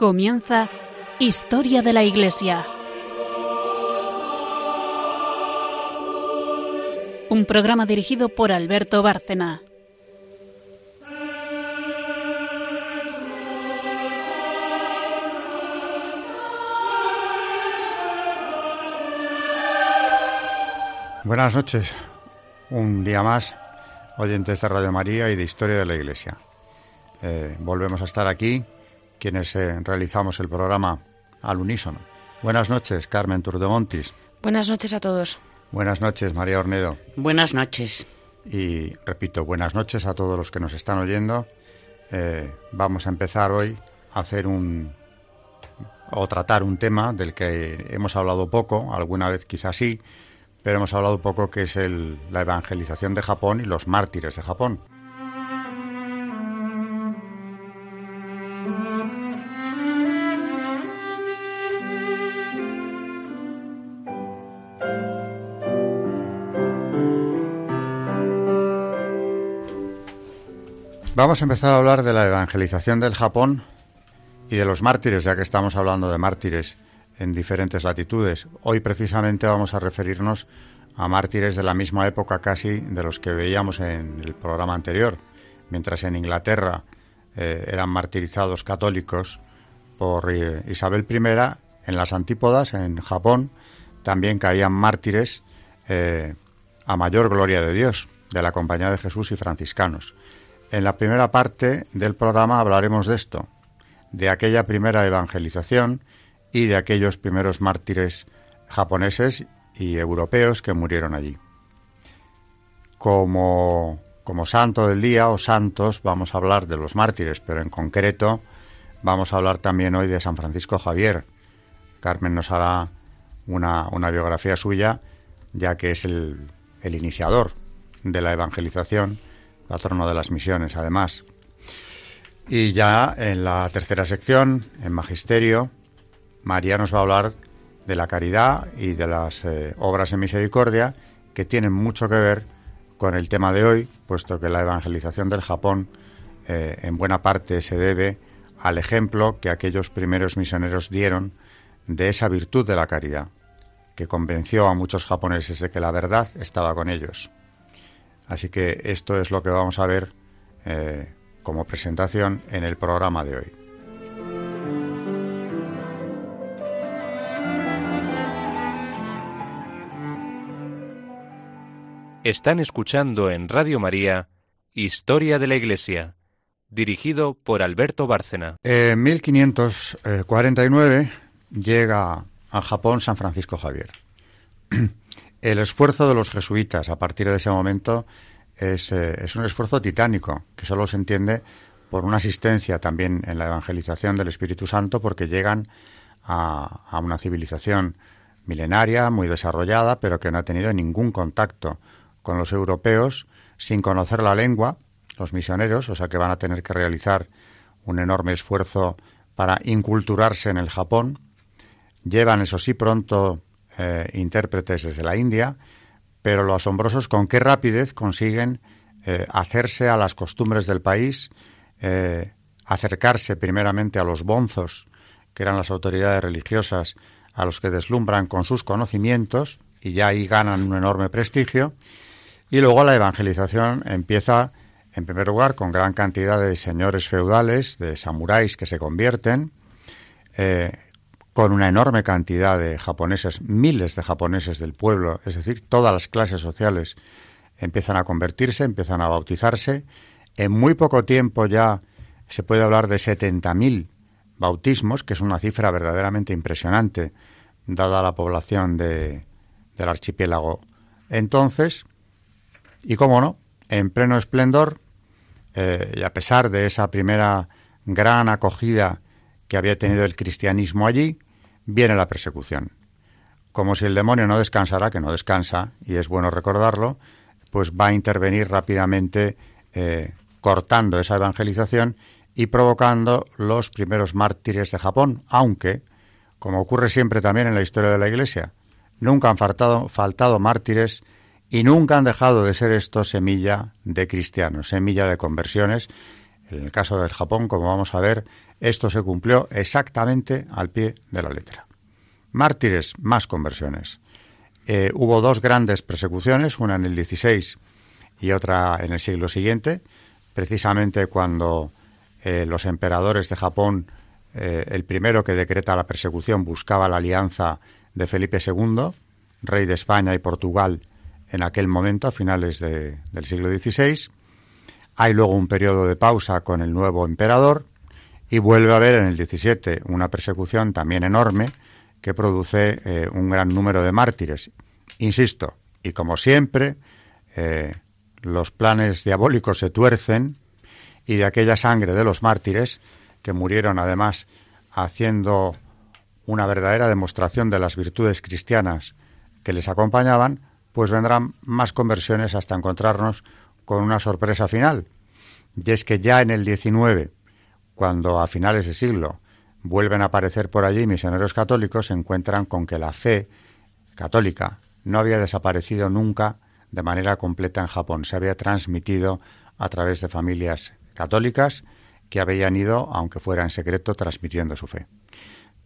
Comienza Historia de la Iglesia. Un programa dirigido por Alberto Bárcena. Buenas noches. Un día más, oyentes de Radio María y de Historia de la Iglesia. Eh, volvemos a estar aquí, quienes eh, realizamos el programa al unísono. Buenas noches, Carmen Turdemontis. Buenas noches a todos. Buenas noches, María Ornedo. Buenas noches. Y repito, buenas noches a todos los que nos están oyendo. Eh, vamos a empezar hoy a hacer un o tratar un tema del que hemos hablado poco, alguna vez quizás sí, pero hemos hablado poco que es el, la evangelización de Japón y los mártires de Japón. Vamos a empezar a hablar de la evangelización del Japón y de los mártires, ya que estamos hablando de mártires en diferentes latitudes. Hoy precisamente vamos a referirnos a mártires de la misma época casi de los que veíamos en el programa anterior. Mientras en Inglaterra eh, eran martirizados católicos por eh, Isabel I, en las antípodas, en Japón, también caían mártires eh, a mayor gloria de Dios, de la Compañía de Jesús y franciscanos. En la primera parte del programa hablaremos de esto, de aquella primera evangelización y de aquellos primeros mártires japoneses y europeos que murieron allí. Como, como santo del día o santos vamos a hablar de los mártires, pero en concreto vamos a hablar también hoy de San Francisco Javier. Carmen nos hará una, una biografía suya, ya que es el, el iniciador de la evangelización, patrono de las misiones además. Y ya en la tercera sección, en Magisterio, María nos va a hablar de la caridad y de las eh, obras en misericordia que tienen mucho que ver con el tema de hoy, puesto que la evangelización del Japón eh, en buena parte se debe al ejemplo que aquellos primeros misioneros dieron de esa virtud de la caridad, que convenció a muchos japoneses de que la verdad estaba con ellos. Así que esto es lo que vamos a ver eh, como presentación en el programa de hoy. Están escuchando en Radio María Historia de la Iglesia, dirigido por Alberto Bárcena. En 1549 llega a Japón San Francisco Javier. El esfuerzo de los jesuitas a partir de ese momento es, eh, es un esfuerzo titánico, que solo se entiende por una asistencia también en la evangelización del Espíritu Santo, porque llegan a, a una civilización milenaria, muy desarrollada, pero que no ha tenido ningún contacto con los europeos sin conocer la lengua, los misioneros, o sea que van a tener que realizar un enorme esfuerzo para inculturarse en el Japón. Llevan, eso sí, pronto eh, intérpretes desde la India, pero lo asombroso es con qué rapidez consiguen eh, hacerse a las costumbres del país, eh, acercarse primeramente a los bonzos, que eran las autoridades religiosas a los que deslumbran con sus conocimientos, y ya ahí ganan un enorme prestigio, y luego la evangelización empieza, en primer lugar, con gran cantidad de señores feudales, de samuráis que se convierten, con una enorme cantidad de japoneses, miles de japoneses del pueblo, es decir, todas las clases sociales empiezan a convertirse, empiezan a bautizarse. En muy poco tiempo ya se puede hablar de 70.000 bautismos, que es una cifra verdaderamente impresionante, dada la población de, del archipiélago. Entonces, y cómo no, en pleno esplendor, eh, y a pesar de esa primera gran acogida que había tenido el cristianismo allí, viene la persecución. Como si el demonio no descansara, que no descansa, y es bueno recordarlo, pues va a intervenir rápidamente eh, cortando esa evangelización y provocando los primeros mártires de Japón, aunque, como ocurre siempre también en la historia de la Iglesia, nunca han faltado, faltado mártires y nunca han dejado de ser esto semilla de cristianos, semilla de conversiones. En el caso del Japón, como vamos a ver, Esto se cumplió exactamente al pie de la letra. Mártires, más conversiones. Eh, hubo dos grandes persecuciones, una en el 16 y otra en el siglo siguiente, precisamente cuando eh, los emperadores de Japón, eh, el primero que decreta la persecución buscaba la alianza de Felipe II, rey de España y Portugal en aquel momento, a finales del siglo XVI. Hay luego un periodo de pausa con el nuevo emperador y vuelve a haber en el 17 una persecución también enorme que produce eh, un gran número de mártires. Insisto, y como siempre, eh, los planes diabólicos se tuercen y de aquella sangre de los mártires, que murieron además haciendo una verdadera demostración de las virtudes cristianas que les acompañaban, pues vendrán más conversiones hasta encontrarnos con una sorpresa final. Y es que ya en el 19, cuando a finales de siglo vuelven a aparecer por allí misioneros católicos, se encuentran con que la fe católica no había desaparecido nunca de manera completa en Japón, se había transmitido a través de familias católicas que habían ido, aunque fuera en secreto, transmitiendo su fe.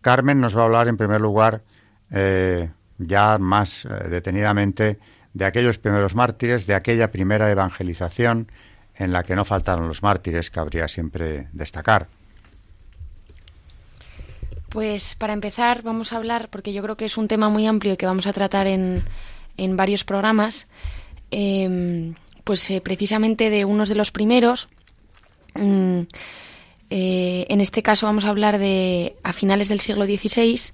Carmen nos va a hablar en primer lugar eh, ya más eh, detenidamente de aquellos primeros mártires, de aquella primera evangelización en la que no faltaron los mártires, que habría siempre destacar. Pues para empezar vamos a hablar, porque yo creo que es un tema muy amplio y que vamos a tratar en, en varios programas, em, pues eh, precisamente de unos de los primeros. Mm, eh, en este caso vamos a hablar de a finales del siglo XVI,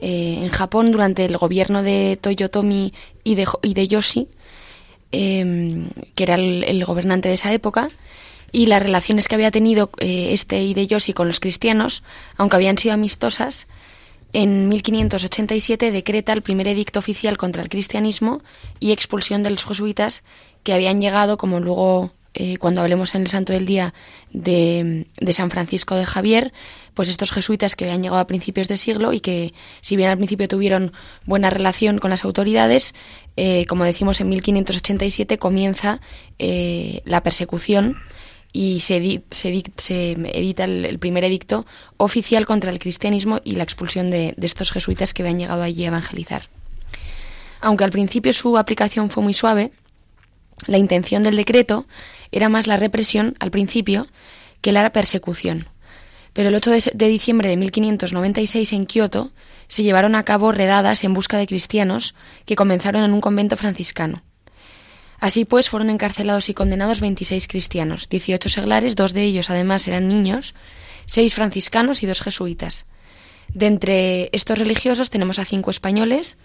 eh, en Japón, durante el gobierno de Toyotomi Hideyoshi, em, que era el, gobernante de esa época, y las relaciones que había tenido eh, este Hideyoshi con los cristianos, aunque habían sido amistosas, en 1587 decreta el primer edicto oficial contra el cristianismo y expulsión de los jesuitas que habían llegado, como luego eh, cuando hablemos en el Santo del Día de, San Francisco de Javier, pues estos jesuitas que habían llegado a principios de siglo y que, si bien al principio tuvieron buena relación con las autoridades, eh, como decimos en 1587 comienza eh, la persecución y se, se, se edita el, primer edicto oficial contra el cristianismo y la expulsión de, de estos jesuitas que habían llegado allí a evangelizar. Aunque al principio su aplicación fue muy suave, la intención del decreto era más la represión al principio que la persecución. Pero el 8 de, diciembre de 1596 en Kioto se llevaron a cabo redadas en busca de cristianos que comenzaron en un convento franciscano. Así pues, fueron encarcelados y condenados 26 cristianos, 18 seglares, dos de ellos además eran niños, seis franciscanos y dos jesuitas. De entre estos religiosos tenemos a cinco españoles,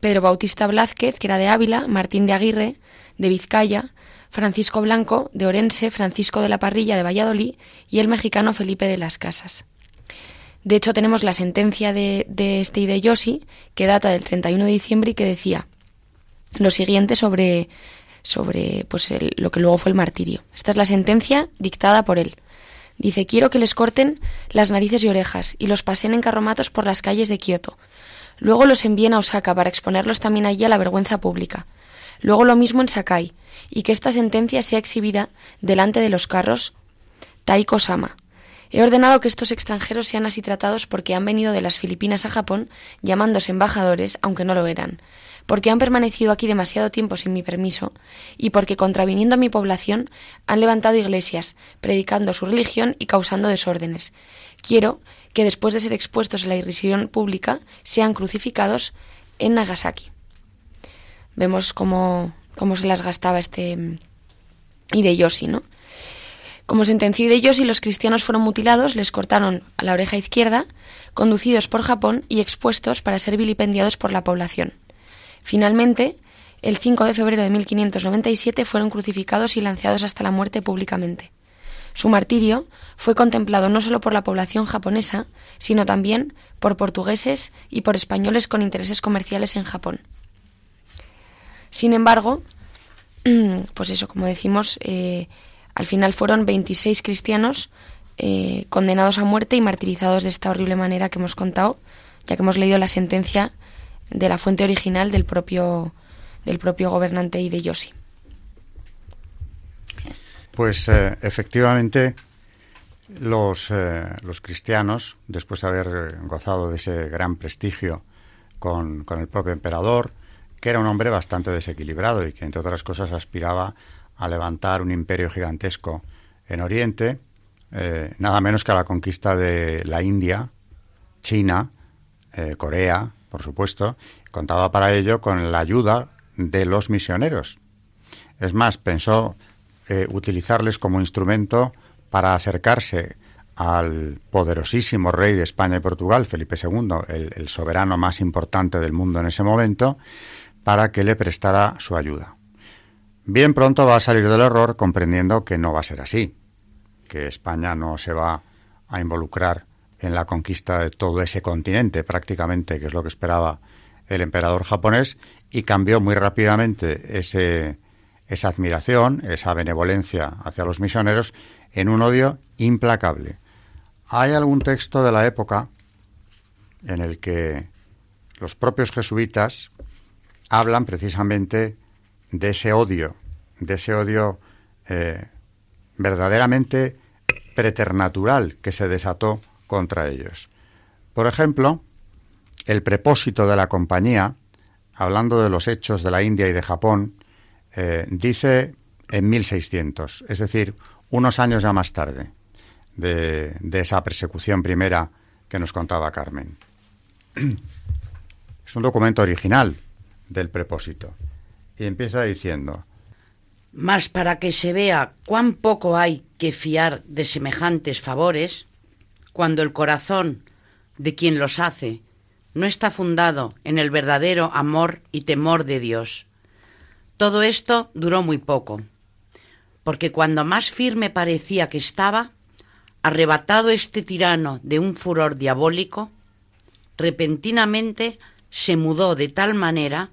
Pedro Bautista Blázquez, que era de Ávila, Martín de Aguirre, de Vizcaya, Francisco Blanco de Orense, Francisco de la Parrilla de Valladolid y el mexicano Felipe de las Casas. De hecho, tenemos la sentencia de, de este Hideyoshi, que data del 31 de diciembre y que decía lo siguiente sobre, sobre pues, lo que luego fue el martirio. Esta es la sentencia dictada por él. Dice, quiero que les corten las narices y orejas y los pasen en carromatos por las calles de Kioto. Luego los envíen a Osaka para exponerlos también allí a la vergüenza pública. Luego lo mismo en Sakai, y que esta sentencia sea exhibida delante de los carros Taiko Sama. He ordenado que estos extranjeros sean así tratados porque han venido de las Filipinas a Japón llamándose embajadores, aunque no lo eran, porque han permanecido aquí demasiado tiempo sin mi permiso y porque contraviniendo a mi población han levantado iglesias, predicando su religión y causando desórdenes. Quiero que después de ser expuestos a la irrisión pública sean crucificados en Nagasaki. Vemos cómo cómo se las gastaba este Hideyoshi, ¿no? Como sentenció Hideyoshi, los cristianos fueron mutilados, les cortaron a la oreja izquierda, conducidos por Japón y expuestos para ser vilipendiados por la población. Finalmente, el 5 de febrero de 1597 fueron crucificados y lanzados hasta la muerte públicamente. Su martirio fue contemplado no solo por la población japonesa, sino también por portugueses y por españoles con intereses comerciales en Japón. Sin embargo, pues eso, como decimos, eh, al final fueron 26 cristianos eh, condenados a muerte y martirizados de esta horrible manera que hemos contado, ya que hemos leído la sentencia de la fuente original del propio, del propio gobernante Hideyoshi. Pues eh, efectivamente, Los, los cristianos, después de haber gozado de ese gran prestigio con, con el propio emperador, que era un hombre bastante desequilibrado y que, entre otras cosas, aspiraba a levantar un imperio gigantesco en Oriente, eh, nada menos que a la conquista de la India, China, eh, Corea, por supuesto, contaba para ello con la ayuda de los misioneros. Es más, pensó eh, utilizarles como instrumento para acercarse al poderosísimo rey de España y Portugal, Felipe II, el soberano más importante del mundo en ese momento, para que le prestara su ayuda. Bien pronto va a salir del error comprendiendo que no va a ser así, que España no se va a involucrar en la conquista de todo ese continente prácticamente, que es lo que esperaba el emperador japonés, y cambió muy rápidamente esa admiración, esa benevolencia hacia los misioneros, en un odio implacable. Hay algún texto de la época en el que los propios jesuitas hablan precisamente de ese odio, de ese odio eh, verdaderamente preternatural que se desató contra ellos. Por ejemplo, el prepósito de la compañía, hablando de los hechos de la India y de Japón, eh, dice en 1600, es decir, unos años ya más tarde de, de esa persecución primera que nos contaba Carmen. Es un documento original, del prepósito. Y empieza diciendo, Mas para que se vea cuán poco hay que fiar de semejantes favores, cuando el corazón de quien los hace no está fundado en el verdadero amor y temor de Dios. Todo esto duró muy poco, porque cuando más firme parecía que estaba, arrebatado este tirano de un furor diabólico, repentinamente se mudó de tal manera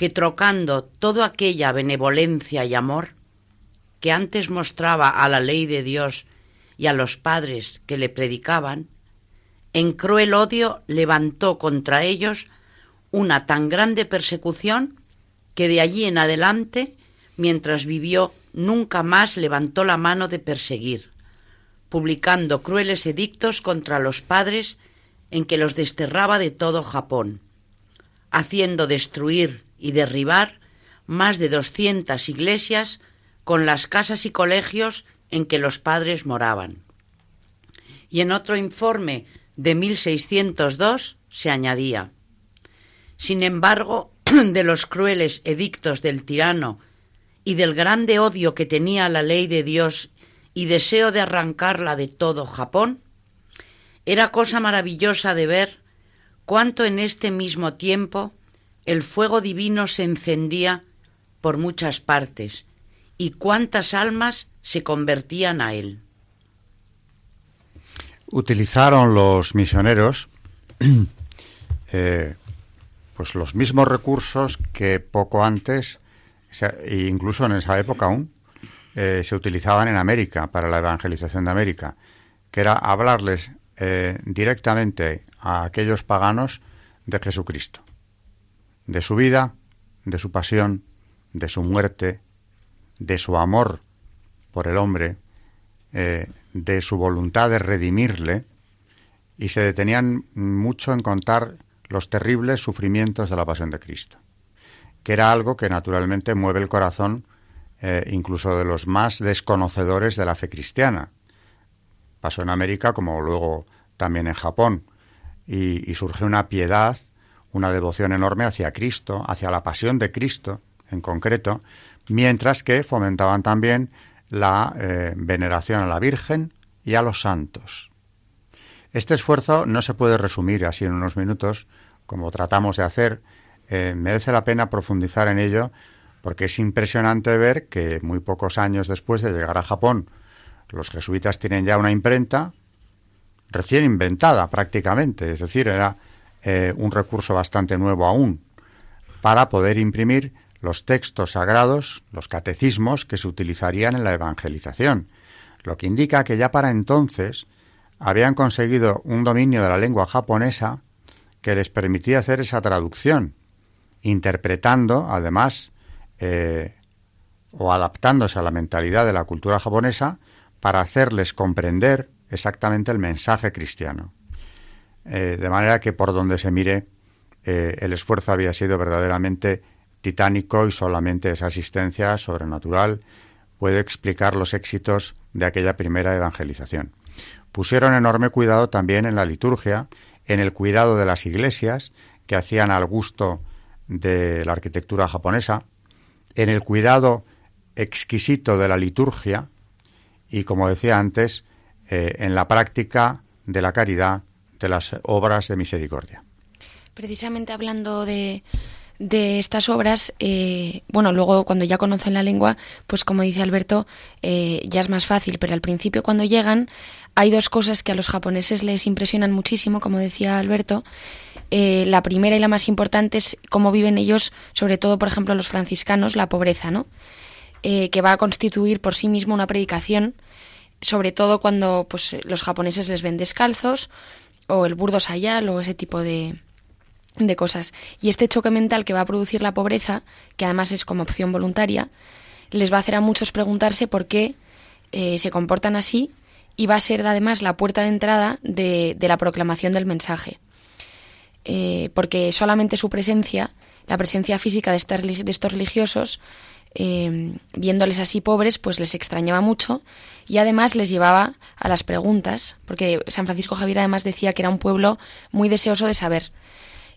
que trocando toda aquella benevolencia y amor que antes mostraba a la ley de Dios y a los padres que le predicaban, en cruel odio levantó contra ellos una tan grande persecución que de allí en adelante, mientras vivió, nunca más levantó la mano de perseguir, publicando crueles edictos contra los padres en que los desterraba de todo Japón, haciendo destruir y derribar más de doscientas iglesias con las casas y colegios en que los padres moraban. Y en otro informe de 1602 se añadía Sin embargo, de los crueles edictos del tirano y del grande odio que tenía la ley de Dios y deseo de arrancarla de todo Japón, era cosa maravillosa de ver cuánto en este mismo tiempo el fuego divino se encendía por muchas partes y cuántas almas se convertían a él. Utilizaron los misioneros eh, pues los mismos recursos que poco antes, e incluso en esa época aún, eh, se utilizaban en América para la evangelización de América, que era hablarles eh, directamente a aquellos paganos de Jesucristo de su vida, de su pasión, de su muerte, de su amor por el hombre, eh, de su voluntad de redimirle, y se detenían mucho en contar los terribles sufrimientos de la pasión de Cristo, que era algo que naturalmente mueve el corazón eh, incluso de los más desconocedores de la fe cristiana. Pasó en América como luego también en Japón, y, y surge una piedad una devoción enorme hacia Cristo, hacia la pasión de Cristo en concreto, mientras que fomentaban también la eh, veneración a la Virgen y a los santos. Este esfuerzo no se puede resumir así en unos minutos, como tratamos de hacer. Eh, merece la pena profundizar en ello porque es impresionante ver que muy pocos años después de llegar a Japón, los jesuitas tienen ya una imprenta recién inventada prácticamente, es decir, era eh, un recurso bastante nuevo aún, para poder imprimir los textos sagrados, los catecismos que se utilizarían en la evangelización, lo que indica que ya para entonces habían conseguido un dominio de la lengua japonesa que les permitía hacer esa traducción, interpretando, además, eh, o adaptándose a la mentalidad de la cultura japonesa para hacerles comprender exactamente el mensaje cristiano. Eh, de manera que por donde se mire, eh, el esfuerzo había sido verdaderamente titánico y solamente esa asistencia sobrenatural puede explicar los éxitos de aquella primera evangelización. Pusieron enorme cuidado también en la liturgia, en el cuidado de las iglesias, que hacían al gusto de la arquitectura japonesa, en el cuidado exquisito de la liturgia y, como decía antes, eh, en la práctica de la caridad de las obras de misericordia. Precisamente hablando de, de estas obras, eh, bueno, luego cuando ya conocen la lengua, pues como dice Alberto, eh, ya es más fácil, pero al principio cuando llegan hay dos cosas que a los japoneses les impresionan muchísimo, como decía Alberto. Eh, la primera y la más importante es cómo viven ellos, sobre todo, por ejemplo, los franciscanos, la pobreza, ¿no? que va a constituir por sí mismo una predicación, sobre todo cuando pues, los japoneses les ven descalzos, o el burdo sayal, o ese tipo de, de cosas. Y este choque mental que va a producir la pobreza, que además es como opción voluntaria, les va a hacer a muchos preguntarse por qué eh, se comportan así y va a ser además la puerta de entrada de, la proclamación del mensaje. Eh, porque solamente su presencia, la presencia física de, estos religiosos, eh, viéndoles así pobres, pues les extrañaba mucho y además les llevaba a las preguntas, porque San Francisco Javier además decía que era un pueblo muy deseoso de saber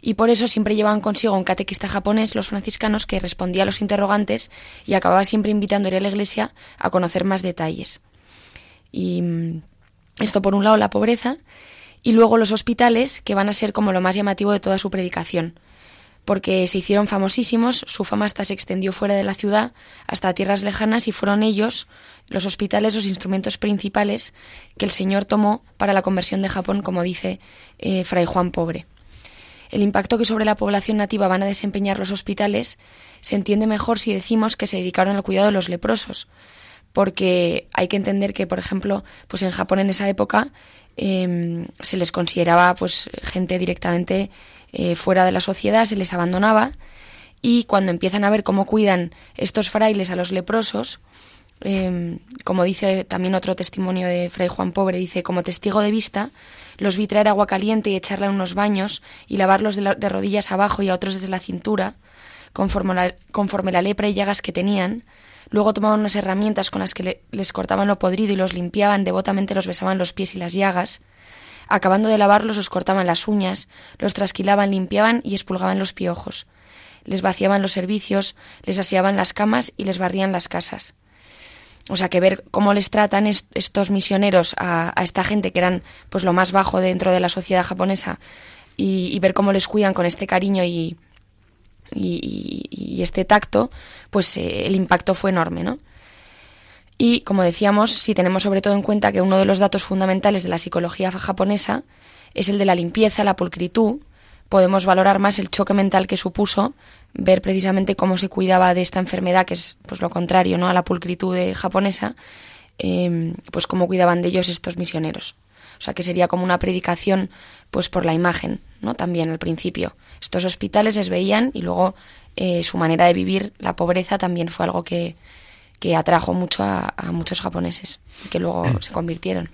y por eso siempre llevaban consigo un catequista japonés, los franciscanos, que respondía a los interrogantes y acababa siempre ir a la iglesia a conocer más detalles. Y mm, esto por un lado la pobreza y luego los hospitales, que van a ser como lo más llamativo de toda su predicación, porque se hicieron famosísimos, su fama hasta se extendió fuera de la ciudad, hasta tierras lejanas, y fueron ellos, los hospitales, los instrumentos principales que el Señor tomó para la conversión de Japón, como dice eh, Fray Juan Pobre. El impacto que sobre la población nativa van a desempeñar los hospitales se entiende mejor si decimos que se dedicaron al cuidado de los leprosos, porque hay que entender que, por ejemplo, pues en Japón en esa época em, se les consideraba pues gente directamente eh, fuera de la sociedad, se les abandonaba y cuando empiezan a ver cómo cuidan estos frailes a los leprosos, em, como dice también otro testimonio de Fray Juan Pobre, dice, como testigo de vista, los vi traer agua caliente y echarla en unos baños y lavarlos de, rodillas abajo y a otros desde la cintura, conforme conforme la lepra y llagas que tenían. Luego tomaban unas herramientas con las que les cortaban lo podrido y los limpiaban, devotamente los besaban los pies y las llagas. Acabando de lavarlos, los cortaban las uñas, los trasquilaban, limpiaban y expulgaban los piojos. Les vaciaban los servicios, les aseaban las camas y les barrían las casas. O sea, que ver cómo les tratan estos misioneros a, esta gente que eran pues lo más bajo dentro de la sociedad japonesa y, ver cómo les cuidan con este cariño y, y, este tacto, pues eh, el impacto fue enorme, ¿no? Y como decíamos, si tenemos sobre todo en cuenta que uno de los datos fundamentales de la psicología japonesa es el de la limpieza, la pulcritud, podemos valorar más el choque mental que supuso ver precisamente cómo se cuidaba de esta enfermedad, que es pues lo contrario ¿no? a la pulcritud japonesa, em, pues cómo cuidaban de ellos estos misioneros. O sea que sería como una predicación pues por la imagen, ¿no? También al principio. Estos hospitales les veían y luego eh, su manera de vivir, la pobreza, también fue algo que, que atrajo mucho a, a muchos japoneses, que luego se convirtieron.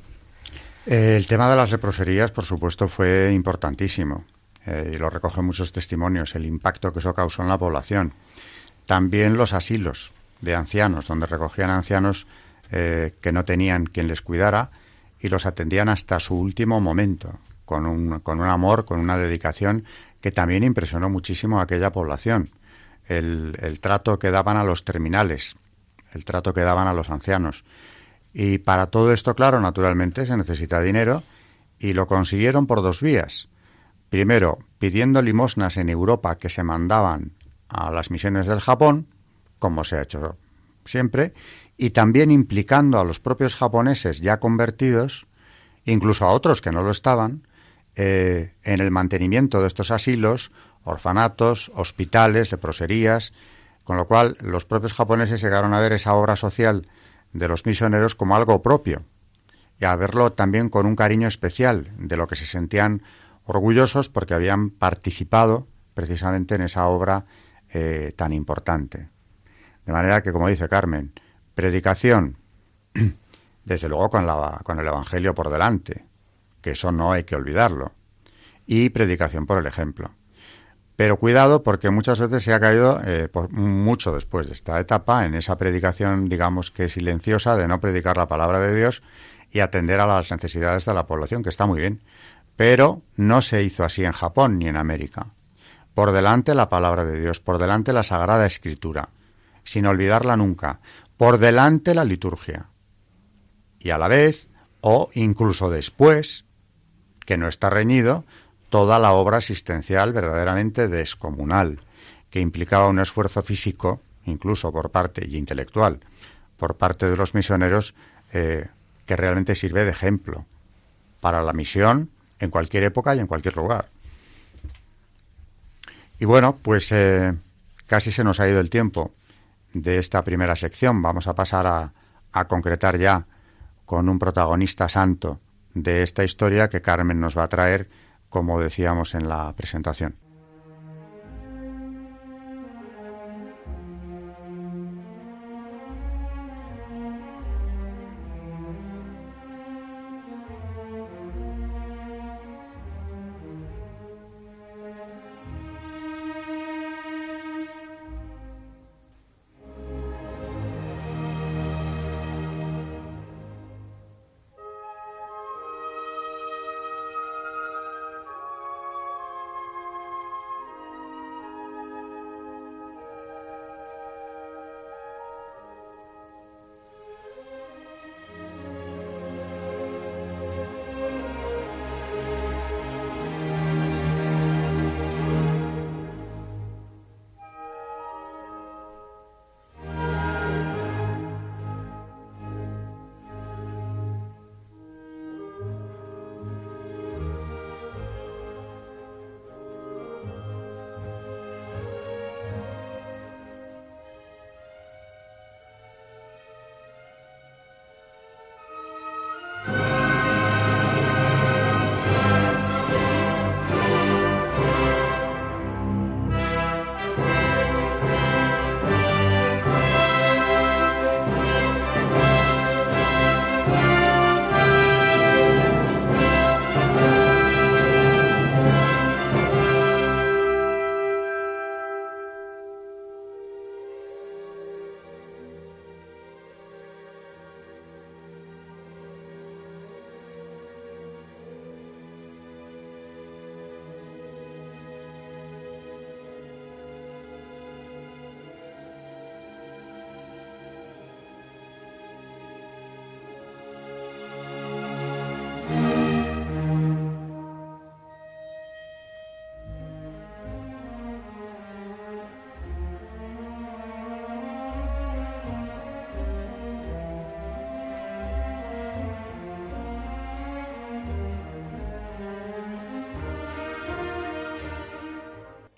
El tema de las leproserías, por supuesto, fue importantísimo. Eh, y lo recogen muchos testimonios, el impacto que eso causó en la población. También los asilos de ancianos, donde recogían ancianos eh, que no tenían quien les cuidara y los atendían hasta su último momento, con un, con un amor, con una dedicación que también impresionó muchísimo a aquella población. El, el trato que daban a los terminales, el trato que daban a los ancianos. Y para todo esto, claro, naturalmente se necesita dinero y lo consiguieron por dos vías. Primero, pidiendo limosnas en Europa que se mandaban a las misiones del Japón, como se ha hecho siempre, y también implicando a los propios japoneses ya convertidos, incluso a otros que no lo estaban, eh, en el mantenimiento de estos asilos, orfanatos, hospitales, leproserías, con lo cual los propios japoneses llegaron a ver esa obra social de los misioneros como algo propio y a verlo también con un cariño especial de lo que se sentían orgullosos porque habían participado precisamente en esa obra eh, tan importante. De manera que, como dice Carmen, predicación desde luego con, el Evangelio por delante, que eso no hay que olvidarlo, y predicación por el ejemplo. Pero cuidado porque muchas veces se ha caído eh, mucho después de esta etapa en esa predicación, digamos que silenciosa, de no predicar la palabra de Dios y atender a las necesidades de la población, que está muy bien. Pero no se hizo así en Japón ni en América. Por delante la palabra de Dios, por delante la Sagrada Escritura, sin olvidarla nunca, por delante la liturgia. Y a la vez, o incluso después, que no está reñido, toda la obra asistencial verdaderamente descomunal, que implicaba un esfuerzo físico, incluso por parte y intelectual, por parte de los misioneros, eh, que realmente sirve de ejemplo para la misión en cualquier época y en cualquier lugar. Y bueno, pues eh, casi se nos ha ido el tiempo de esta primera sección. Vamos a pasar a, a concretar ya con un protagonista santo de esta historia que Carmen nos va a traer como decíamos en la presentación.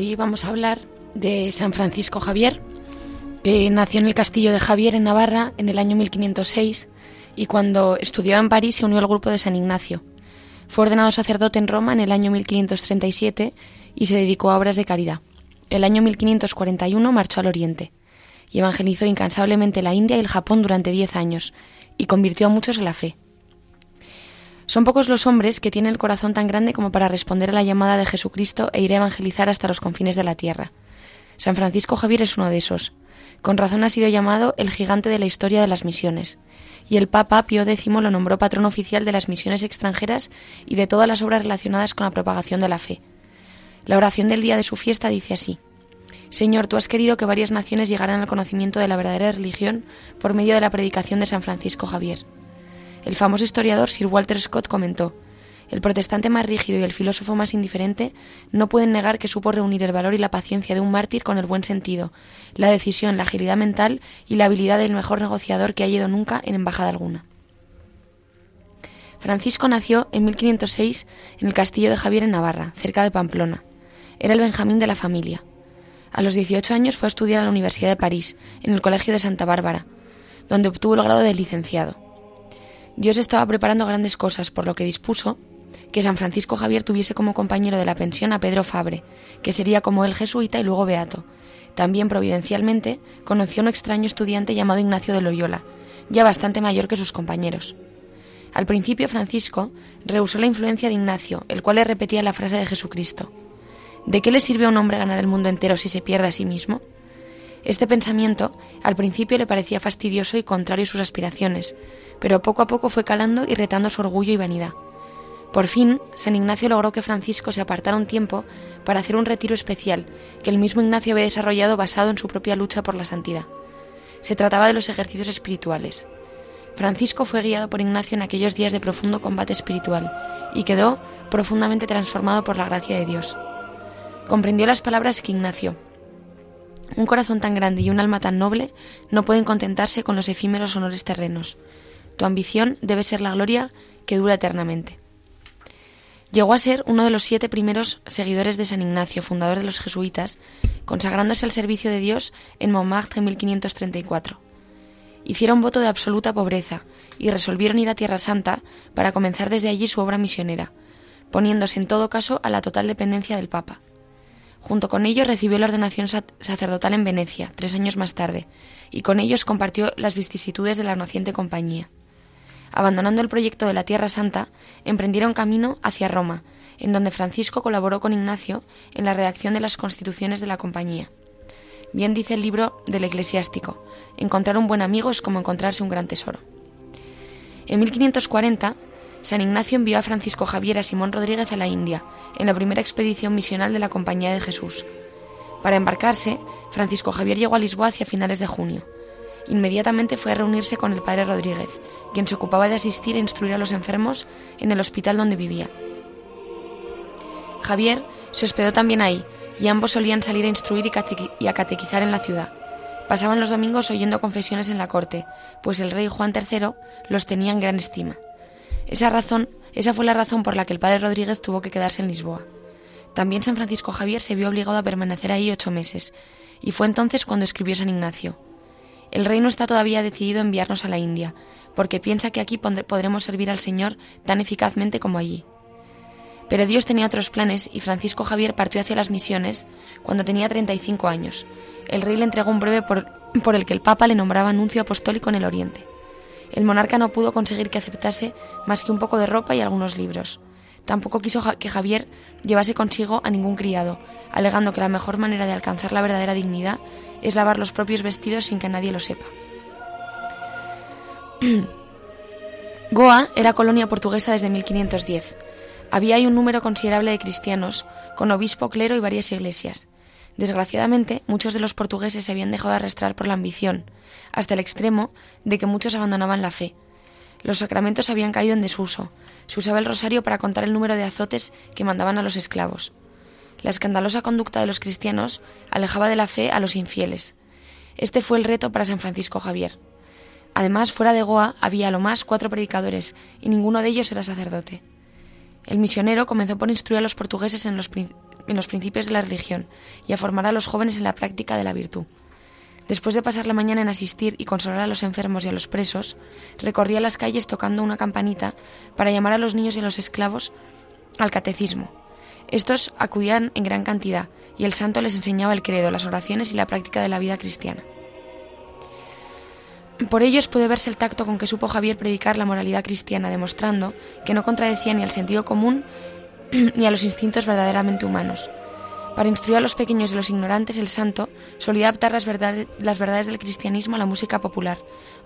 Hoy vamos a hablar de San Francisco Javier, que nació en el castillo de Javier en Navarra en el año 1506 y cuando estudió en París se unió al grupo de San Ignacio. Fue ordenado sacerdote en Roma en el año 1537 y se dedicó a obras de caridad. El año 1541 marchó al Oriente y evangelizó incansablemente la India y el Japón durante diez años y convirtió a muchos en la fe. Son pocos los hombres que tienen el corazón tan grande como para responder a la llamada de Jesucristo e ir a evangelizar hasta los confines de la tierra. San Francisco Javier es uno de esos. Con razón ha sido llamado el gigante de la historia de las misiones, y el Papa Pío X lo nombró patrón oficial de las misiones extranjeras y de todas las obras relacionadas con la propagación de la fe. La oración del día de su fiesta dice así. Señor, tú has querido que varias naciones llegaran al conocimiento de la verdadera religión por medio de la predicación de San Francisco Javier. El famoso historiador Sir Walter Scott comentó, el protestante más rígido y el filósofo más indiferente no pueden negar que supo reunir el valor y la paciencia de un mártir con el buen sentido, la decisión, la agilidad mental y la habilidad del mejor negociador que ha ido nunca en embajada alguna. Francisco nació en 1506 en el castillo de Javier en Navarra, cerca de Pamplona. Era el Benjamín de la familia. A los 18 años fue a estudiar a la Universidad de París, en el Colegio de Santa Bárbara, donde obtuvo el grado de licenciado. Dios estaba preparando grandes cosas, por lo que dispuso que San Francisco Javier tuviese como compañero de la pensión a Pedro Fabre, que sería como él jesuita y luego beato. También providencialmente conoció a un extraño estudiante llamado Ignacio de Loyola, ya bastante mayor que sus compañeros. Al principio Francisco rehusó la influencia de Ignacio, el cual le repetía la frase de Jesucristo. ¿De qué le sirve a un hombre ganar el mundo entero si se pierde a sí mismo? Este pensamiento al principio le parecía fastidioso y contrario a sus aspiraciones, pero poco a poco fue calando y retando su orgullo y vanidad. Por fin, San Ignacio logró que Francisco se apartara un tiempo para hacer un retiro especial que el mismo Ignacio había desarrollado basado en su propia lucha por la santidad. Se trataba de los ejercicios espirituales. Francisco fue guiado por Ignacio en aquellos días de profundo combate espiritual y quedó profundamente transformado por la gracia de Dios. Comprendió las palabras que Ignacio, un corazón tan grande y un alma tan noble no pueden contentarse con los efímeros honores terrenos. Tu ambición debe ser la gloria que dura eternamente. Llegó a ser uno de los siete primeros seguidores de San Ignacio, fundador de los jesuitas, consagrándose al servicio de Dios en Montmartre en 1534. Hicieron voto de absoluta pobreza y resolvieron ir a Tierra Santa para comenzar desde allí su obra misionera, poniéndose en todo caso a la total dependencia del Papa. Junto con ellos recibió la ordenación sacerdotal en Venecia, tres años más tarde, y con ellos compartió las vicisitudes de la naciente compañía. Abandonando el proyecto de la Tierra Santa, emprendieron camino hacia Roma, en donde Francisco colaboró con Ignacio en la redacción de las constituciones de la compañía. Bien dice el libro del eclesiástico, encontrar un buen amigo es como encontrarse un gran tesoro. En 1540, San Ignacio envió a Francisco Javier a Simón Rodríguez a la India, en la primera expedición misional de la Compañía de Jesús. Para embarcarse, Francisco Javier llegó a Lisboa hacia finales de junio. Inmediatamente fue a reunirse con el padre Rodríguez, quien se ocupaba de asistir e instruir a los enfermos en el hospital donde vivía. Javier se hospedó también ahí, y ambos solían salir a instruir y, a catequizar en la ciudad. Pasaban los domingos oyendo confesiones en la corte, pues el rey Juan III los tenía en gran estima. Esa razón, esa fue la razón por la que el padre Rodríguez tuvo que quedarse en Lisboa. También San Francisco Javier se vio obligado a permanecer ahí ocho meses, y fue entonces cuando escribió San Ignacio. El rey no está todavía decidido a enviarnos a la India, porque piensa que aquí podremos servir al Señor tan eficazmente como allí. Pero Dios tenía otros planes y Francisco Javier partió hacia las misiones cuando tenía 35 años. El rey le entregó un breve por, por el que el Papa le nombraba nuncio apostólico en el Oriente. El monarca no pudo conseguir que aceptase más que un poco de ropa y algunos libros. Tampoco quiso que Javier llevase consigo a ningún criado, alegando que la mejor manera de alcanzar la verdadera dignidad es lavar los propios vestidos sin que nadie lo sepa. Goa era colonia portuguesa desde 1510. Había ahí un número considerable de cristianos, con obispo, clero y varias iglesias. Desgraciadamente, muchos de los portugueses se habían dejado arrastrar por la ambición, hasta el extremo de que muchos abandonaban la fe. Los sacramentos habían caído en desuso. Se usaba el rosario para contar el número de azotes que mandaban a los esclavos. La escandalosa conducta de los cristianos alejaba de la fe a los infieles. Este fue el reto para San Francisco Javier. Además, fuera de Goa había a lo más cuatro predicadores, y ninguno de ellos era sacerdote. El misionero comenzó por instruir a los portugueses en los, principios de la religión y a formar a los jóvenes en la práctica de la virtud. Después de pasar la mañana en asistir y consolar a los enfermos y a los presos, recorría las calles tocando una campanita para llamar a los niños y a los esclavos al catecismo. Estos acudían en gran cantidad y el santo les enseñaba el credo, las oraciones y la práctica de la vida cristiana. Por ellos puede verse el tacto con que supo Javier predicar la moralidad cristiana, demostrando que no contradecía ni al sentido común ni a los instintos verdaderamente humanos. Para instruir a los pequeños y los ignorantes, el santo solía adaptar las verdades, las verdades del cristianismo a la música popular,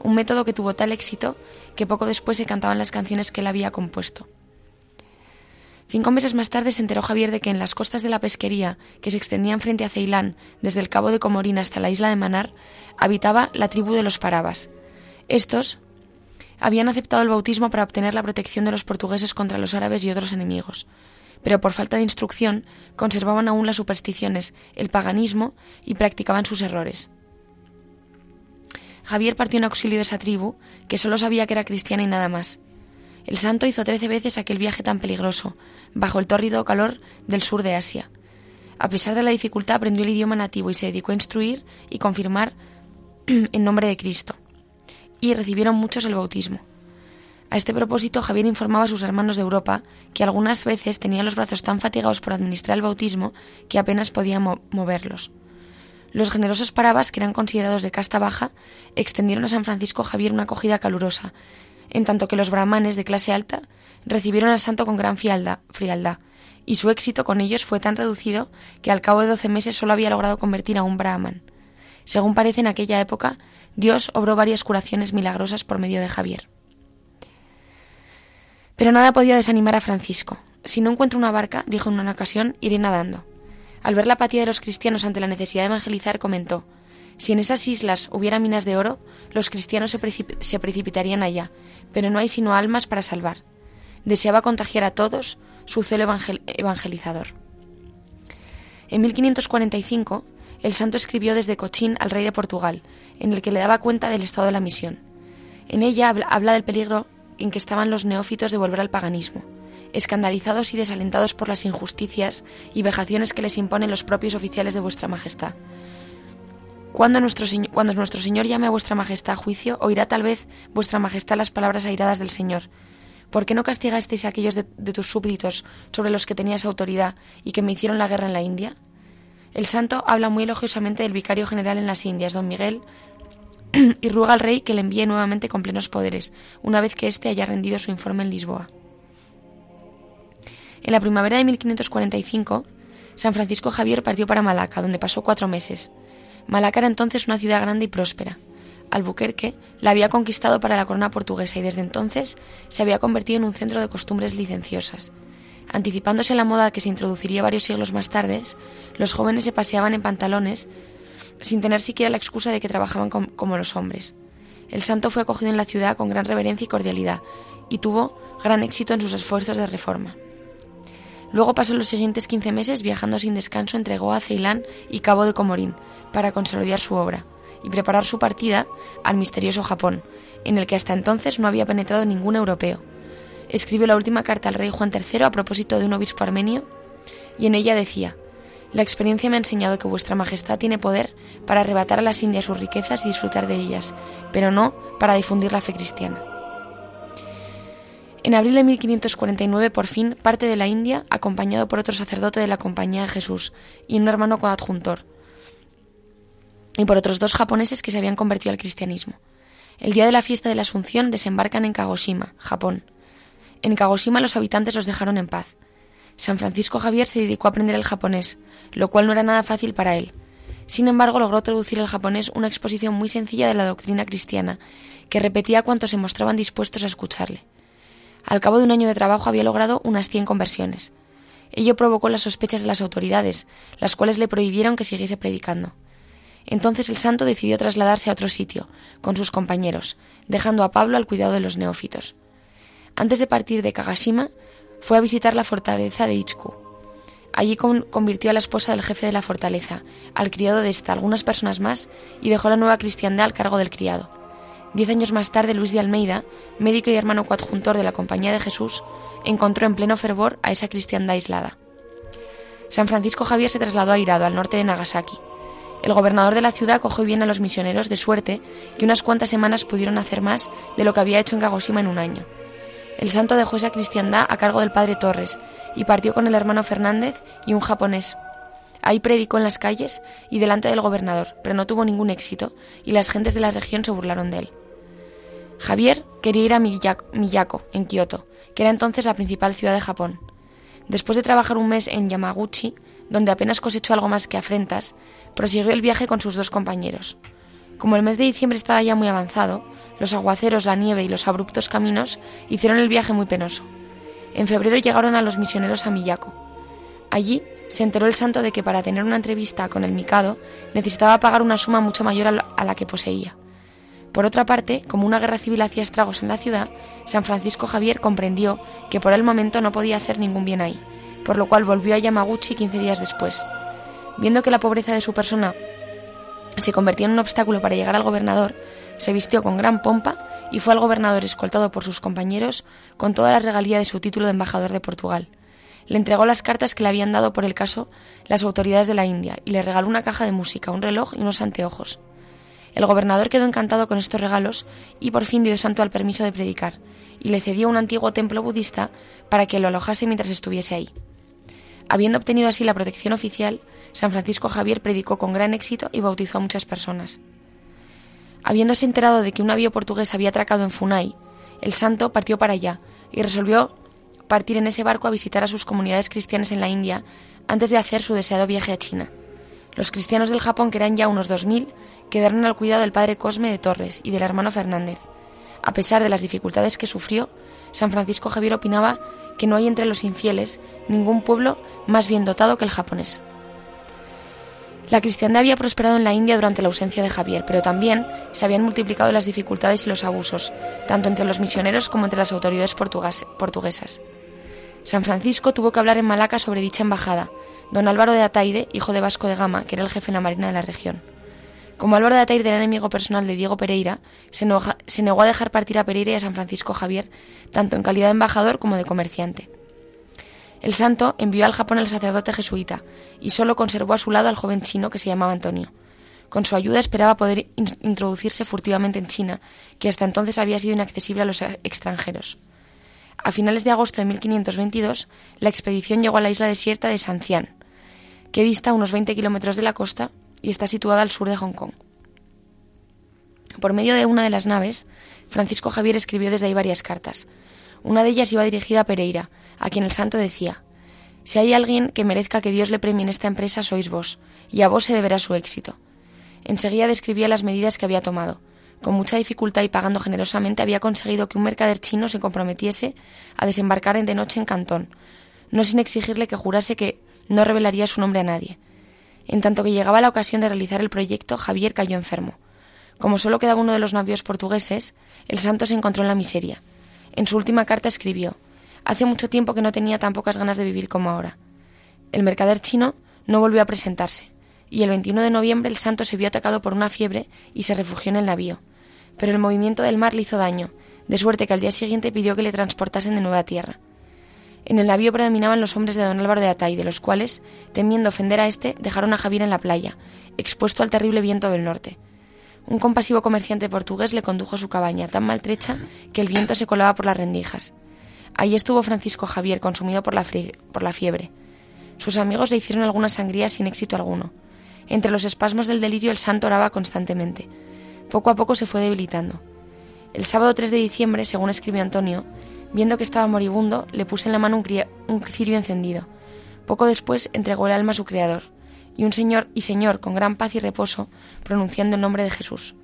un método que tuvo tal éxito que poco después se cantaban las canciones que él había compuesto. Cinco meses más tarde se enteró Javier de que en las costas de la pesquería, que se extendían frente a Ceilán, desde el cabo de Comorina hasta la isla de Manar, habitaba la tribu de los Parabas. Estos habían aceptado el bautismo para obtener la protección de los portugueses contra los árabes y otros enemigos, pero por falta de instrucción conservaban aún las supersticiones, el paganismo y practicaban sus errores. Javier partió en auxilio de esa tribu, que solo sabía que era cristiana y nada más. El santo hizo trece veces aquel viaje tan peligroso, bajo el tórrido calor del sur de Asia. A pesar de la dificultad, aprendió el idioma nativo y se dedicó a instruir y confirmar en nombre de Cristo. Y recibieron muchos el bautismo. A este propósito, Javier informaba a sus hermanos de Europa que algunas veces tenían los brazos tan fatigados por administrar el bautismo que apenas podían moverlos. Los generosos parabas, que eran considerados de casta baja, extendieron a San Francisco Javier una acogida calurosa, en tanto que los brahmanes de clase alta recibieron al santo con gran frialdad, frialdad, y su éxito con ellos fue tan reducido que al cabo de doce meses solo había logrado convertir a un brahman. Según parece en aquella época, Dios obró varias curaciones milagrosas por medio de Javier. Pero nada podía desanimar a Francisco. Si no encuentro una barca, dijo en una ocasión, iré nadando. Al ver la apatía de los cristianos ante la necesidad de evangelizar, comentó Si en esas islas hubiera minas de oro, los cristianos se, precipitarían allá, pero no hay sino almas para salvar. Deseaba contagiar a todos su celo evangelizador. En 1545, el santo escribió desde Cochín al rey de Portugal, en el que le daba cuenta del estado de la misión. En ella habla del peligro en que estaban los neófitos de volver al paganismo, escandalizados y desalentados por las injusticias y vejaciones que les imponen los propios oficiales de vuestra Majestad. Cuando nuestro, cuando nuestro Señor llame a vuestra Majestad a juicio, oirá tal vez vuestra Majestad las palabras airadas del Señor. ¿Por qué no castigasteis a aquellos de, de tus súbditos sobre los que tenías autoridad y que me hicieron la guerra en la India? El santo habla muy elogiosamente del vicario general en las Indias, don Miguel, y ruega al rey que le envíe nuevamente con plenos poderes, una vez que éste haya rendido su informe en Lisboa. En la primavera de 1545, San Francisco Javier partió para Malaca, donde pasó cuatro meses. Malaca era entonces una ciudad grande y próspera. Albuquerque la había conquistado para la corona portuguesa y desde entonces se había convertido en un centro de costumbres licenciosas. Anticipándose a la moda que se introduciría varios siglos más tarde, los jóvenes se paseaban en pantalones sin tener siquiera la excusa de que trabajaban como los hombres. El santo fue acogido en la ciudad con gran reverencia y cordialidad y tuvo gran éxito en sus esfuerzos de reforma. Luego pasó los siguientes 15 meses viajando sin descanso entre Goa, Ceilán y Cabo de Comorín para consolidar su obra y preparar su partida al misterioso Japón, en el que hasta entonces no había penetrado ningún europeo. Escribió la última carta al rey Juan III a propósito de un obispo armenio y en ella decía La experiencia me ha enseñado que vuestra Majestad tiene poder para arrebatar a las Indias sus riquezas y disfrutar de ellas, pero no para difundir la fe cristiana. En abril de 1549, por fin, parte de la India, acompañado por otro sacerdote de la Compañía de Jesús y un hermano coadjuntor, y por otros dos japoneses que se habían convertido al cristianismo. El día de la fiesta de la Asunción desembarcan en Kagoshima, Japón. En Kagoshima los habitantes los dejaron en paz. San Francisco Javier se dedicó a aprender el japonés, lo cual no era nada fácil para él. Sin embargo, logró traducir al japonés una exposición muy sencilla de la doctrina cristiana, que repetía cuantos se mostraban dispuestos a escucharle. Al cabo de un año de trabajo había logrado unas cien conversiones. Ello provocó las sospechas de las autoridades, las cuales le prohibieron que siguiese predicando. Entonces el santo decidió trasladarse a otro sitio, con sus compañeros, dejando a Pablo al cuidado de los neófitos. Antes de partir de Kagashima, fue a visitar la fortaleza de Ichiku. Allí convirtió a la esposa del jefe de la fortaleza, al criado de esta, algunas personas más, y dejó la nueva cristiandad al cargo del criado. Diez años más tarde, Luis de Almeida, médico y hermano coadjuntor de la Compañía de Jesús, encontró en pleno fervor a esa cristiandad aislada. San Francisco Javier se trasladó a Irado, al norte de Nagasaki, el gobernador de la ciudad cogió bien a los misioneros de suerte que unas cuantas semanas pudieron hacer más de lo que había hecho en Kagoshima en un año. El santo dejó esa cristiandad a cargo del padre Torres y partió con el hermano Fernández y un japonés. Ahí predicó en las calles y delante del gobernador, pero no tuvo ningún éxito y las gentes de la región se burlaron de él. Javier quería ir a Miyako, en Kioto, que era entonces la principal ciudad de Japón. Después de trabajar un mes en Yamaguchi, donde apenas cosechó algo más que afrentas, prosiguió el viaje con sus dos compañeros. Como el mes de diciembre estaba ya muy avanzado, los aguaceros, la nieve y los abruptos caminos hicieron el viaje muy penoso. En febrero llegaron a los misioneros a Miyako. Allí se enteró el santo de que para tener una entrevista con el Mikado necesitaba pagar una suma mucho mayor a la que poseía. Por otra parte, como una guerra civil hacía estragos en la ciudad, San Francisco Javier comprendió que por el momento no podía hacer ningún bien ahí, por lo cual volvió a Yamaguchi 15 días después. Viendo que la pobreza de su persona se convertía en un obstáculo para llegar al gobernador, se vistió con gran pompa y fue al gobernador escoltado por sus compañeros con toda la regalía de su título de embajador de Portugal. Le entregó las cartas que le habían dado por el caso las autoridades de la India y le regaló una caja de música, un reloj y unos anteojos. El gobernador quedó encantado con estos regalos y por fin dio santo al permiso de predicar, y le cedió un antiguo templo budista para que lo alojase mientras estuviese ahí. Habiendo obtenido así la protección oficial, San Francisco Javier predicó con gran éxito y bautizó a muchas personas. Habiéndose enterado de que un navío portugués había atracado en Funai, el santo partió para allá y resolvió partir en ese barco a visitar a sus comunidades cristianas en la India antes de hacer su deseado viaje a China. Los cristianos del Japón, que eran ya unos 2.000, quedaron al cuidado del padre Cosme de Torres y del hermano Fernández. A pesar de las dificultades que sufrió, San Francisco Javier opinaba que no hay entre los infieles ningún pueblo más bien dotado que el japonés. La cristiandad había prosperado en la India durante la ausencia de Javier, pero también se habían multiplicado las dificultades y los abusos, tanto entre los misioneros como entre las autoridades portuguesas. San Francisco tuvo que hablar en Malaca sobre dicha embajada, don Álvaro de Ataide, hijo de Vasco de Gama, que era el jefe de la marina de la región. Como Álvaro de Ataide era enemigo personal de Diego Pereira, se, se negó a dejar partir a Pereira y a San Francisco Javier, tanto en calidad de embajador como de comerciante. El santo envió al Japón al sacerdote jesuita y solo conservó a su lado al joven chino que se llamaba Antonio. Con su ayuda esperaba poder introducirse furtivamente en China, que hasta entonces había sido inaccesible a los extranjeros. A finales de agosto de 1522, la expedición llegó a la isla desierta de Sancian, que dista unos 20 kilómetros de la costa y está situada al sur de Hong Kong. Por medio de una de las naves, Francisco Javier escribió desde ahí varias cartas. Una de ellas iba dirigida a Pereira, a quien el santo decía, Si hay alguien que merezca que Dios le premie en esta empresa, sois vos, y a vos se deberá su éxito. Enseguida describía las medidas que había tomado. Con mucha dificultad y pagando generosamente había conseguido que un mercader chino se comprometiese a desembarcar de noche en Cantón, no sin exigirle que jurase que no revelaría su nombre a nadie. En tanto que llegaba la ocasión de realizar el proyecto, Javier cayó enfermo. Como solo quedaba uno de los navíos portugueses, el santo se encontró en la miseria. En su última carta escribió Hace mucho tiempo que no tenía tan pocas ganas de vivir como ahora. El mercader chino no volvió a presentarse, y el 21 de noviembre el santo se vio atacado por una fiebre y se refugió en el navío. Pero el movimiento del mar le hizo daño, de suerte que al día siguiente pidió que le transportasen de nueva tierra. En el navío predominaban los hombres de don Álvaro de Atay, de los cuales, temiendo ofender a éste, dejaron a Javier en la playa, expuesto al terrible viento del norte. Un compasivo comerciante portugués le condujo a su cabaña, tan maltrecha que el viento se colaba por las rendijas. Allí estuvo Francisco Javier, consumido por la, fiebre. Sus amigos le hicieron algunas sangrías sin éxito alguno. Entre los espasmos del delirio el santo oraba constantemente. Poco a poco se fue debilitando. El sábado 3 de diciembre, según escribió Antonio, viendo que estaba moribundo, le puse en la mano un, un cirio encendido. Poco después entregó el alma a su Creador, y un Señor y Señor con gran paz y reposo, pronunciando el nombre de Jesús.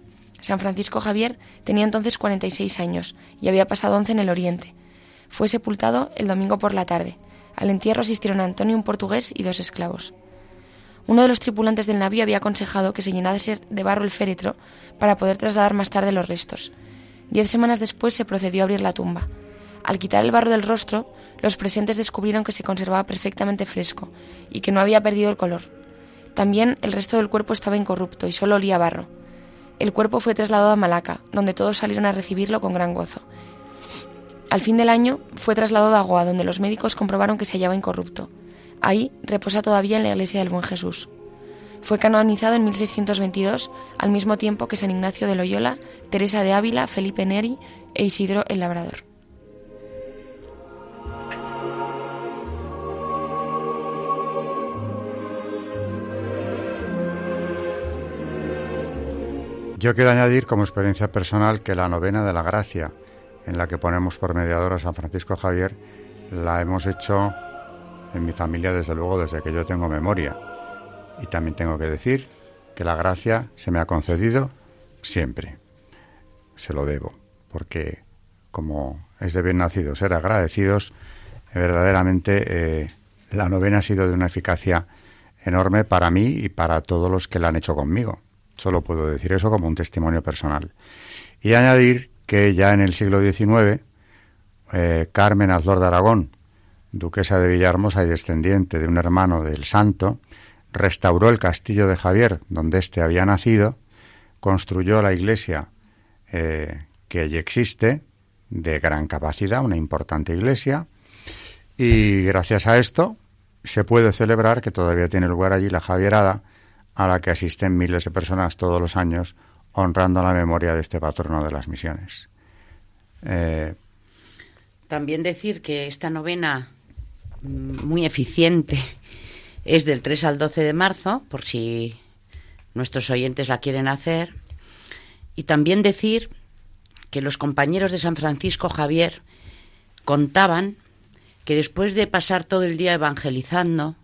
San Francisco Javier tenía entonces 46 años y había pasado 11 en el Oriente. Fue sepultado el domingo por la tarde. Al entierro asistieron Antonio, un portugués, y dos esclavos. Uno de los tripulantes del navío había aconsejado que se llenase de barro el féretro para poder trasladar más tarde los restos. Diez semanas después se procedió a abrir la tumba. Al quitar el barro del rostro, los presentes descubrieron que se conservaba perfectamente fresco y que no había perdido el color. También el resto del cuerpo estaba incorrupto y solo olía barro. El cuerpo fue trasladado a Malaca, donde todos salieron a recibirlo con gran gozo, al fin del año fue trasladado a Goa, donde los médicos comprobaron que se hallaba incorrupto. Ahí reposa todavía en la iglesia del Buen Jesús. Fue canonizado en 1622, al mismo tiempo que San Ignacio de Loyola, Teresa de Ávila, Felipe Neri e Isidro el Labrador. Yo quiero añadir como experiencia personal que la novena de la gracia, en la que ponemos por mediador a San Francisco Javier, la hemos hecho en mi familia desde luego desde que yo tengo memoria. Y también tengo que decir que la gracia se me ha concedido siempre. Se lo debo, porque como es de bien nacido ser agradecidos, verdaderamente eh, la novena ha sido de una eficacia enorme para mí y para todos los que la han hecho conmigo. Solo puedo decir eso como un testimonio personal. Y añadir que ya en el siglo XIX, eh, Carmen Azlor de Aragón, duquesa de Villahermosa y descendiente de un hermano del santo, restauró el castillo de Javier, donde éste había nacido, construyó la iglesia eh, que allí existe, de gran capacidad, una importante iglesia, y gracias a esto se puede celebrar que todavía tiene lugar allí la Javierada, a la que asisten miles de personas todos los años, honrando la memoria de este patrono de las misiones. Eh, También decir que esta novena, mm, muy eficiente, es del 3 al 12 de marzo, por si nuestros oyentes la quieren hacer. Y también decir que los compañeros de San Francisco Javier contaban que después de pasar todo el día evangelizando,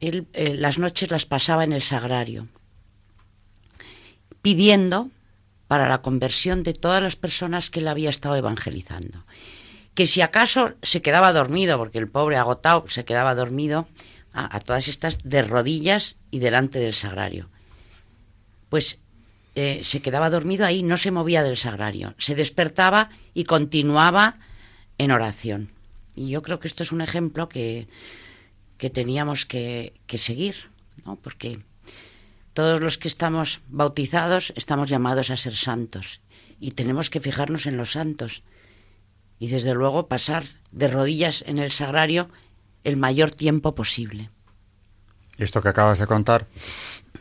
él eh, las noches las pasaba en el sagrario, pidiendo para la conversión de todas las personas que él había estado evangelizando. Que si acaso se quedaba dormido, porque el pobre agotado se quedaba dormido, a, todas estas de rodillas y delante del sagrario. Pues eh, se quedaba dormido ahí, no se movía del sagrario, se despertaba y continuaba en oración. Y yo creo que esto es un ejemplo que, que teníamos que, que seguir, ¿no? porque todos los que estamos bautizados estamos llamados a ser santos y tenemos que fijarnos en los santos y desde luego pasar de rodillas en el sagrario el mayor tiempo posible. Esto que acabas de contar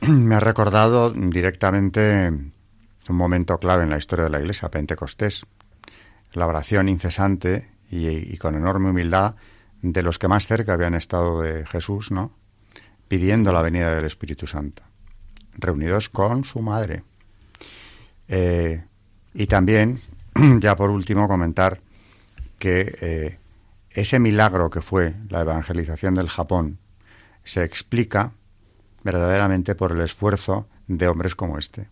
me ha recordado directamente un momento clave en la historia de la Iglesia, Pentecostés. La oración incesante y, con enorme humildad de los que más cerca habían estado de Jesús, ¿no? Pidiendo la venida del Espíritu Santo, reunidos con su madre. Eh, y también, ya por último, comentar que eh, ese milagro que fue la evangelización del Japón se explica verdaderamente por el esfuerzo de hombres como este,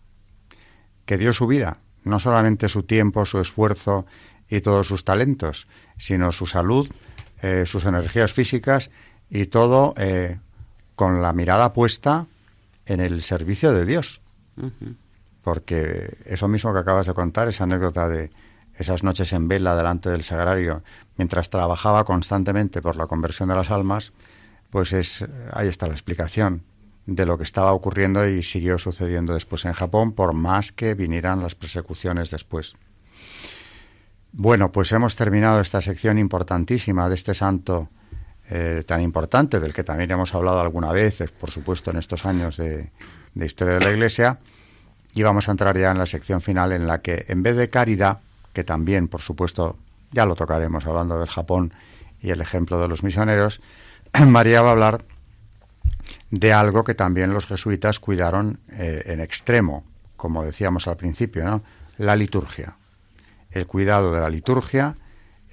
que dio su vida, no solamente su tiempo, su esfuerzo y todos sus talentos, sino su salud, eh, sus energías físicas y todo con la mirada puesta en el servicio de Dios. Porque eso mismo que acabas de contar, esa anécdota de esas noches en vela delante del sagrario, mientras trabajaba constantemente por la conversión de las almas, pues es ahí está la explicación de lo que estaba ocurriendo y siguió sucediendo después en Japón, por más que vinieran las persecuciones después. Bueno, pues hemos terminado esta sección importantísima de este santo eh, tan importante, del que también hemos hablado alguna vez, por supuesto, en estos años de, de historia de la Iglesia, y vamos a entrar ya en la sección final en la que, en vez de caridad, que también, por supuesto, ya lo tocaremos hablando del Japón y el ejemplo de los misioneros, María va a hablar de algo que también los jesuitas cuidaron eh, en extremo, como decíamos al principio, ¿no? la liturgia. El cuidado de la liturgia,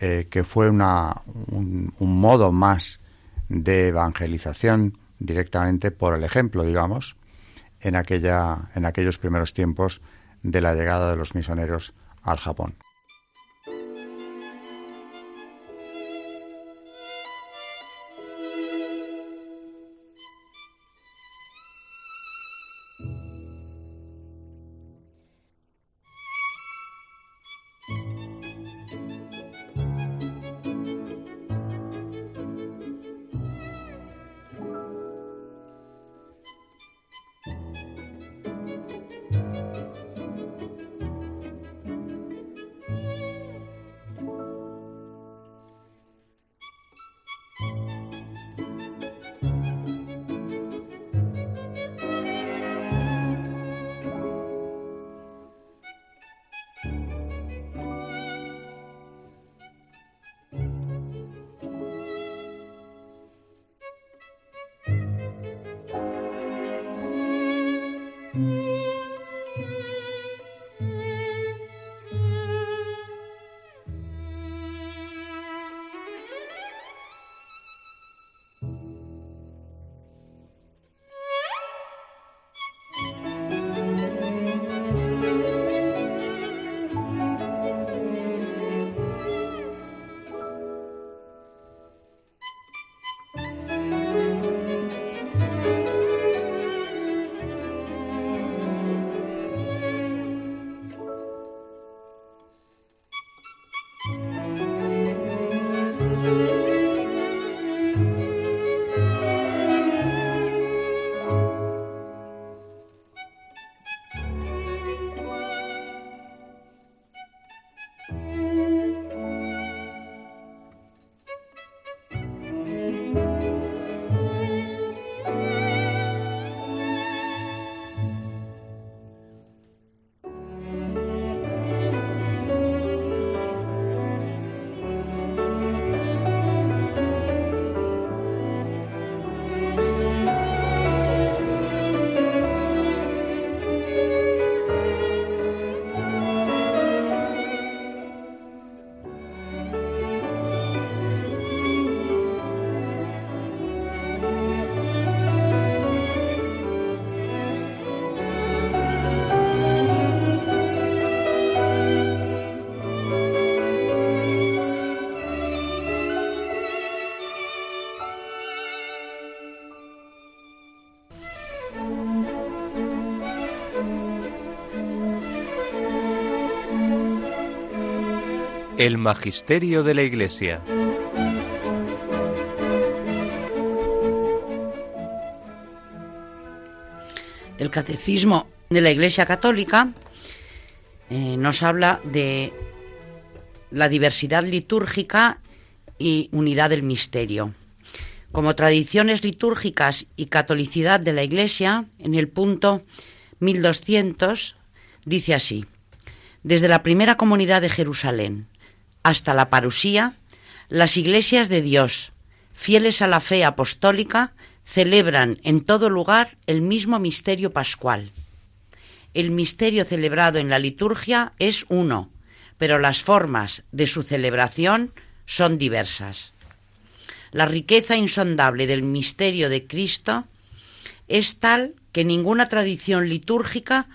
eh, que fue una, un, un, modo más de evangelización directamente por el ejemplo, digamos, en, aquella, en aquellos primeros tiempos de la llegada de los misioneros al Japón. El Magisterio de la Iglesia. El Catecismo de la Iglesia Católica eh, nos habla de la diversidad litúrgica y unidad del misterio. Como tradiciones litúrgicas y catolicidad de la Iglesia, en el punto 1200 dice así, desde la primera comunidad de Jerusalén hasta la parusía, las iglesias de Dios, fieles a la fe apostólica, celebran en todo lugar el mismo misterio pascual. El misterio celebrado en la liturgia es uno, pero las formas de su celebración son diversas. La riqueza insondable del misterio de Cristo es tal que ninguna tradición litúrgica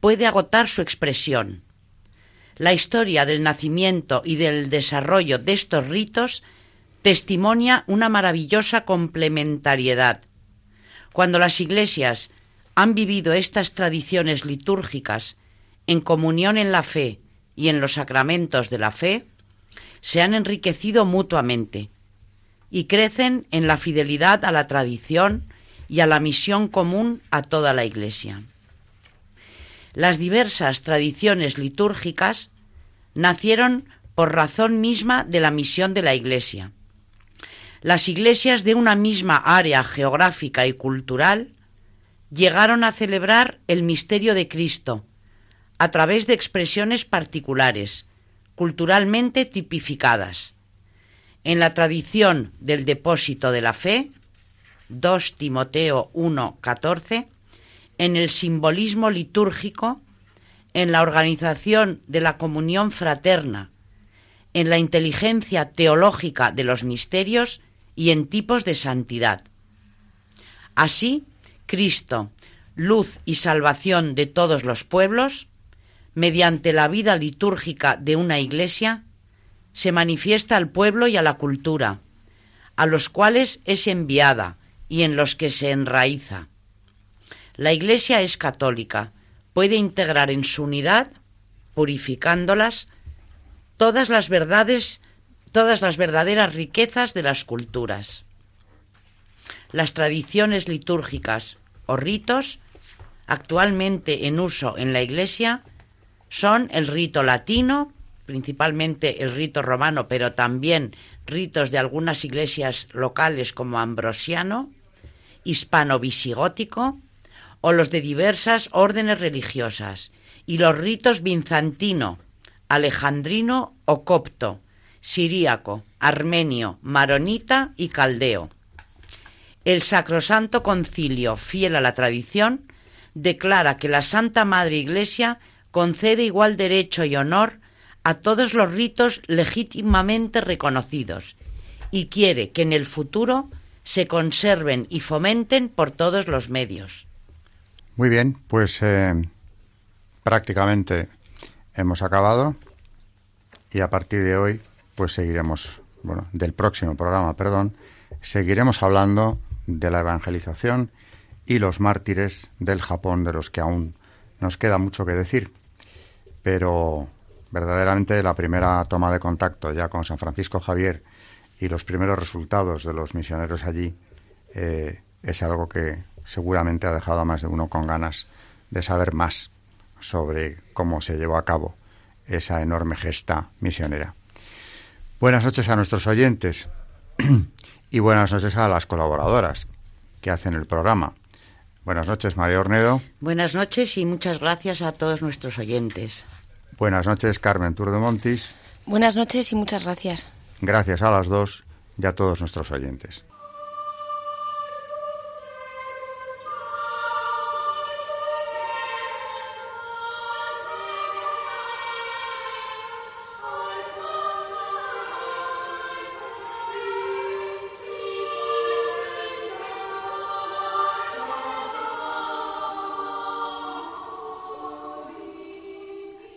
puede agotar su expresión. La historia del nacimiento y del desarrollo de estos ritos testimonia una maravillosa complementariedad. Cuando las iglesias han vivido estas tradiciones litúrgicas en comunión en la fe y en los sacramentos de la fe, se han enriquecido mutuamente y crecen en la fidelidad a la tradición y a la misión común a toda la Iglesia. Las diversas tradiciones litúrgicas nacieron por razón misma de la misión de la Iglesia. Las iglesias de una misma área geográfica y cultural llegaron a celebrar el misterio de Cristo a través de expresiones particulares, culturalmente tipificadas. En la tradición del depósito de la fe, 2 Timoteo 1, 14, en el simbolismo litúrgico, en la organización de la comunión fraterna, en la inteligencia teológica de los misterios y en tipos de santidad. Así, Cristo, luz y salvación de todos los pueblos, mediante la vida litúrgica de una iglesia, se manifiesta al pueblo y a la cultura, a los cuales es enviada y en los que se enraiza. La Iglesia es católica, puede integrar en su unidad, purificándolas, todas las verdades, todas las verdaderas riquezas de las culturas. Las tradiciones litúrgicas o ritos actualmente en uso en la Iglesia son el rito latino, principalmente el rito romano, pero también ritos de algunas iglesias locales como ambrosiano, hispano-visigótico, o los de diversas órdenes religiosas, y los ritos bizantino, alejandrino o copto, siríaco, armenio, maronita y caldeo. El Sacrosanto Concilio, fiel a la tradición, declara que la Santa Madre Iglesia concede igual derecho y honor a todos los ritos legítimamente reconocidos y quiere que en el futuro se conserven y fomenten por todos los medios. Muy bien, pues eh, prácticamente hemos acabado y a partir de hoy pues seguiremos, bueno, del próximo programa, perdón, seguiremos hablando de la evangelización y los mártires del Japón de los que aún nos queda mucho que decir. Pero verdaderamente la primera toma de contacto ya con San Francisco Javier y los primeros resultados de los misioneros allí eh, es algo que seguramente ha dejado a más de uno con ganas de saber más sobre cómo se llevó a cabo esa enorme gesta misionera. Buenas noches a nuestros oyentes y buenas noches a las colaboradoras que hacen el programa. Buenas noches, María Ornedo. Buenas noches y muchas gracias a todos nuestros oyentes. Buenas noches, Carmen Tour de Montis. Buenas noches y muchas gracias. Gracias a las dos y a todos nuestros oyentes.